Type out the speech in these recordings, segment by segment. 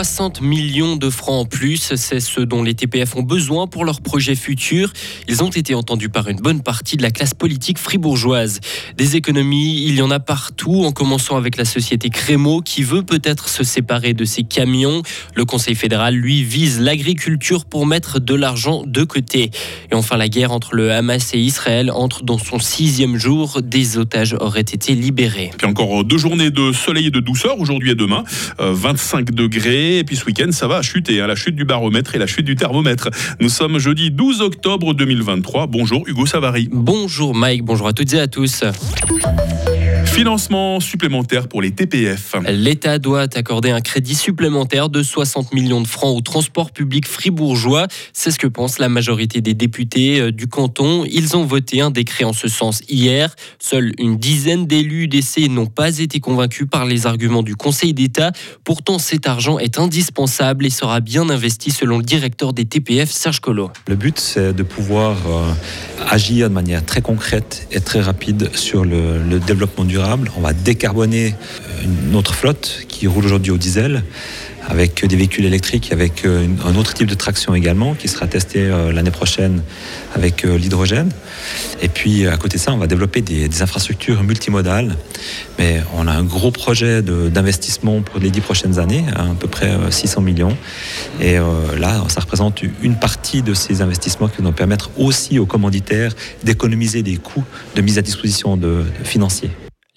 60 millions de francs en plus, c'est ce dont les TPF ont besoin pour leurs projets futurs. Ils ont été entendus par une bonne partie de la classe politique fribourgeoise. Des économies, il y en a partout, en commençant avec la société Crémo qui veut peut-être se séparer de ses camions. Le Conseil fédéral, lui, vise l'agriculture pour mettre de l'argent de côté. Et enfin, la guerre entre le Hamas et Israël entre dans son sixième jour. Des otages auraient été libérés. Puis encore deux journées de soleil et de douceur aujourd'hui et demain. 25 euh, Et puis ce week-end, ça va chuter. Hein, la chute du baromètre et la chute du thermomètre. Nous sommes jeudi 12 octobre 2023. Bonjour Hugo Savary. Bonjour Mike, bonjour à toutes et à tous. Financement supplémentaire pour les TPF. L'État doit accorder un crédit supplémentaire de 60 millions de francs au transport public fribourgeois. C'est ce que pense la majorité des députés euh, du canton. Ils ont voté un décret en ce sens hier. Seule une dizaine d'élus d'essai n'ont pas été convaincus par les arguments du Conseil d'État. Pourtant, cet argent est indispensable et sera bien investi selon le directeur des TPF, Serge Collot. Le but, c'est de pouvoir euh, agir de manière très concrète et très rapide sur le, le développement durable on va décarboner euh, notre flotte qui roule aujourd'hui au diesel avec des véhicules électriques, avec euh, un autre type de traction également qui sera testé euh, l'année prochaine avec l'hydrogène. Et puis à côté ça, on va développer des, infrastructures multimodales. Mais on a un gros projet d'investissement pour les dix prochaines années, à, peu près 600 millions. Et là, ça représente une partie de ces investissements qui vont permettre aussi aux commanditaires d'économiser des coûts de mise à disposition de financiers.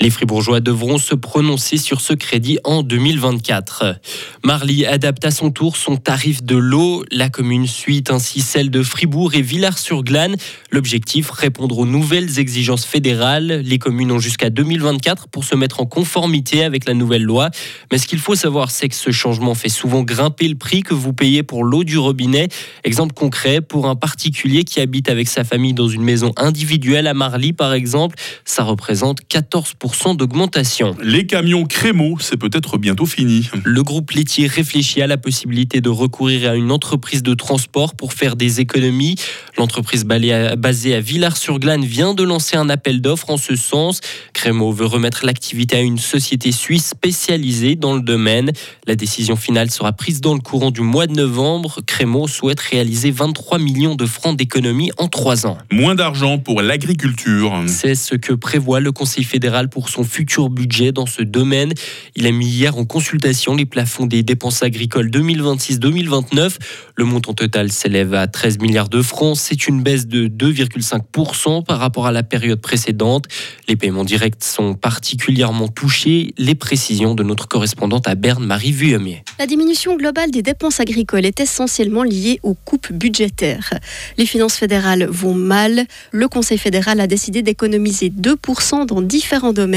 Les Fribourgeois devront se prononcer sur ce crédit en 2024. Marly adapte à son tour son tarif de l'eau. La commune suit ainsi celle de Fribourg et Villars-sur-Glane. L'objectif, répondre aux nouvelles exigences fédérales. Les communes ont jusqu'à 2024 pour se mettre en conformité avec la nouvelle loi. Mais ce qu'il faut savoir, c'est que ce changement fait souvent grimper le prix que vous payez pour l'eau du robinet. Exemple concret, pour un particulier qui habite avec sa famille dans une maison individuelle à Marly, par exemple, ça représente 14% d'augmentation. Les camions Crémo, c'est peut-être bientôt fini. Le groupe laitier réfléchit à la possibilité de recourir à une entreprise de transport pour faire des économies. L'entreprise basée à Villars-sur-Glane vient de lancer un appel d'offres en ce sens. Crémo veut remettre l'activité à une société suisse spécialisée dans le domaine. La décision finale sera prise dans le courant du mois de novembre. Crémo souhaite réaliser 23 millions de francs d'économies en trois ans. Moins d'argent pour l'agriculture. C'est ce que prévoit le Conseil fédéral pour son futur budget dans ce domaine. Il a mis hier en consultation les plafonds des dépenses agricoles 2026-2029. Le montant total s'élève à 13 milliards de francs. C'est une baisse de 2,5% par rapport à la période précédente. Les paiements directs sont particulièrement touchés. Les précisions de notre correspondante à Berne, Marie Vuillemier. La diminution globale des dépenses agricoles est essentiellement liée aux coupes budgétaires. Les finances fédérales vont mal. Le Conseil fédéral a décidé d'économiser 2% dans différents domaines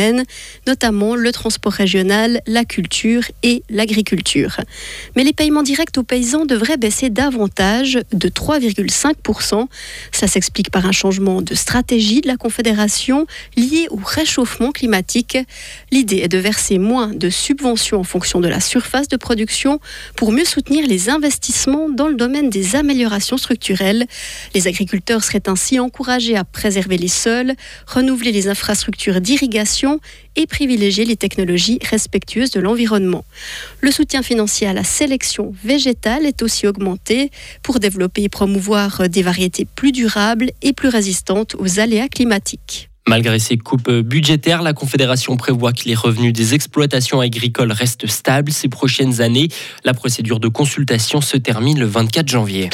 notamment le transport régional, la culture et l'agriculture. Mais les paiements directs aux paysans devraient baisser davantage de 3,5%. Ça s'explique par un changement de stratégie de la Confédération lié au réchauffement climatique. L'idée est de verser moins de subventions en fonction de la surface de production pour mieux soutenir les investissements dans le domaine des améliorations structurelles. Les agriculteurs seraient ainsi encouragés à préserver les sols, renouveler les infrastructures d'irrigation et privilégier les technologies respectueuses de l'environnement. Le soutien financier à la sélection végétale est aussi augmenté pour développer et promouvoir des variétés plus durables et plus résistantes aux aléas climatiques. Malgré ces coupes budgétaires, la Confédération prévoit que les revenus des exploitations agricoles restent stables ces prochaines années. La procédure de consultation se termine le 24 janvier.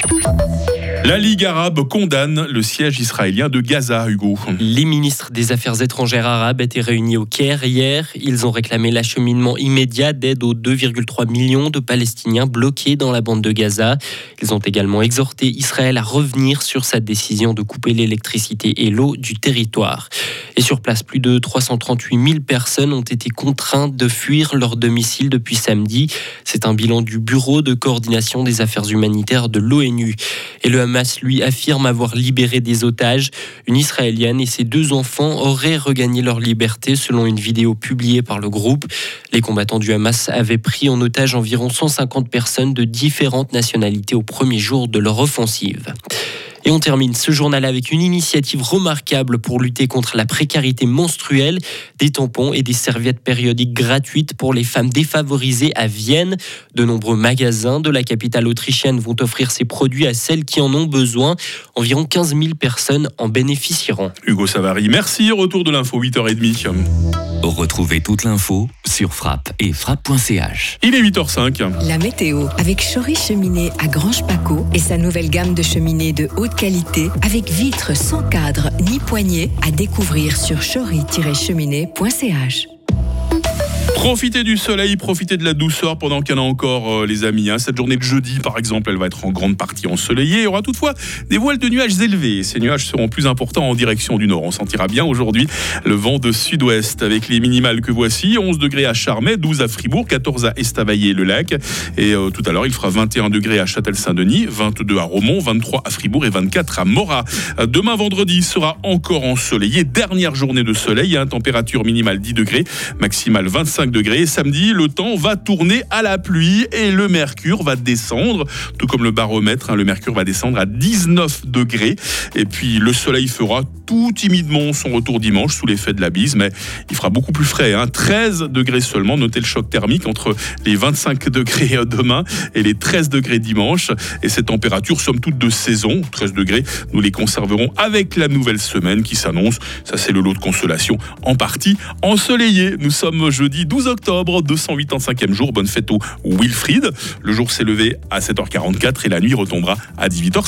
La Ligue arabe condamne le siège israélien de Gaza, Hugo. Les ministres des Affaires étrangères arabes étaient réunis au Caire hier. Ils ont réclamé l'acheminement immédiat d'aide aux 2,3 millions de Palestiniens bloqués dans la bande de Gaza. Ils ont également exhorté Israël à revenir sur sa décision de couper l'électricité et l'eau du territoire. Et sur place, plus de 338 000 personnes ont été contraintes de fuir leur domicile depuis samedi. C'est un bilan du Bureau de coordination des affaires humanitaires de l'ONU. Et le Hamas, lui, affirme avoir libéré des otages. Une Israélienne et ses deux enfants auraient regagné leur liberté selon une vidéo publiée par le groupe. Les combattants du Hamas avaient pris en otage environ 150 personnes de différentes nationalités au premier jour de leur offensive. Et on termine ce journal avec une initiative remarquable pour lutter contre la précarité menstruelle, des tampons et des serviettes périodiques gratuites pour les femmes défavorisées à Vienne. De nombreux magasins de la capitale autrichienne vont offrir ces produits à celles qui en ont besoin. Environ 15 000 personnes en bénéficieront. Hugo Savary, merci. Retour de l'info 8h30. Retrouvez toute l'info sur frappe et frappe.ch. Il est 8h05. La météo avec Chory Cheminée à Grange Paco et sa nouvelle gamme de cheminées de haute qualité avec vitres sans cadre ni poignée à découvrir sur chory-cheminée.ch. Profitez du soleil, profitez de la douceur pendant qu'il y en a encore, euh, les amis. hein. Cette journée de jeudi, par exemple, elle va être en grande partie ensoleillée. Il y aura toutefois des voiles de nuages élevés. Ces nuages seront plus importants en direction du nord. On sentira bien aujourd'hui le vent de sud-ouest avec les minimales que voici. 11 degrés à Charmey, 12 à Fribourg, 14 à Estavayer-le-Lac. Et euh, tout à l'heure, il fera 21 degrés à Châtel-Saint-Denis, 22 à Romont, 23 à Fribourg et 24 à Morat. Euh, Demain, vendredi, sera encore ensoleillé. Dernière journée de soleil, hein, température minimale 10 degrés, maximale 25 degrés. Samedi, le temps va tourner à la pluie et le mercure va descendre, tout comme le baromètre. hein, le mercure va descendre à 19 degrés. Et puis le soleil fera tout timidement son retour dimanche sous l'effet de la bise, mais il fera beaucoup plus frais. hein, 13 degrés seulement. Notez le choc thermique entre les 25 degrés euh, demain et les 13 degrés dimanche. Et ces températures, somme toute de saison, 13 degrés, nous les conserverons avec la nouvelle semaine qui s'annonce. Ça, c'est le lot de consolation en partie ensoleillé. Nous sommes jeudi 12 octobre, 285e jour. Bonne fête au Wilfried. Le jour s'est levé à 7h44 et la nuit retombera à 18h50.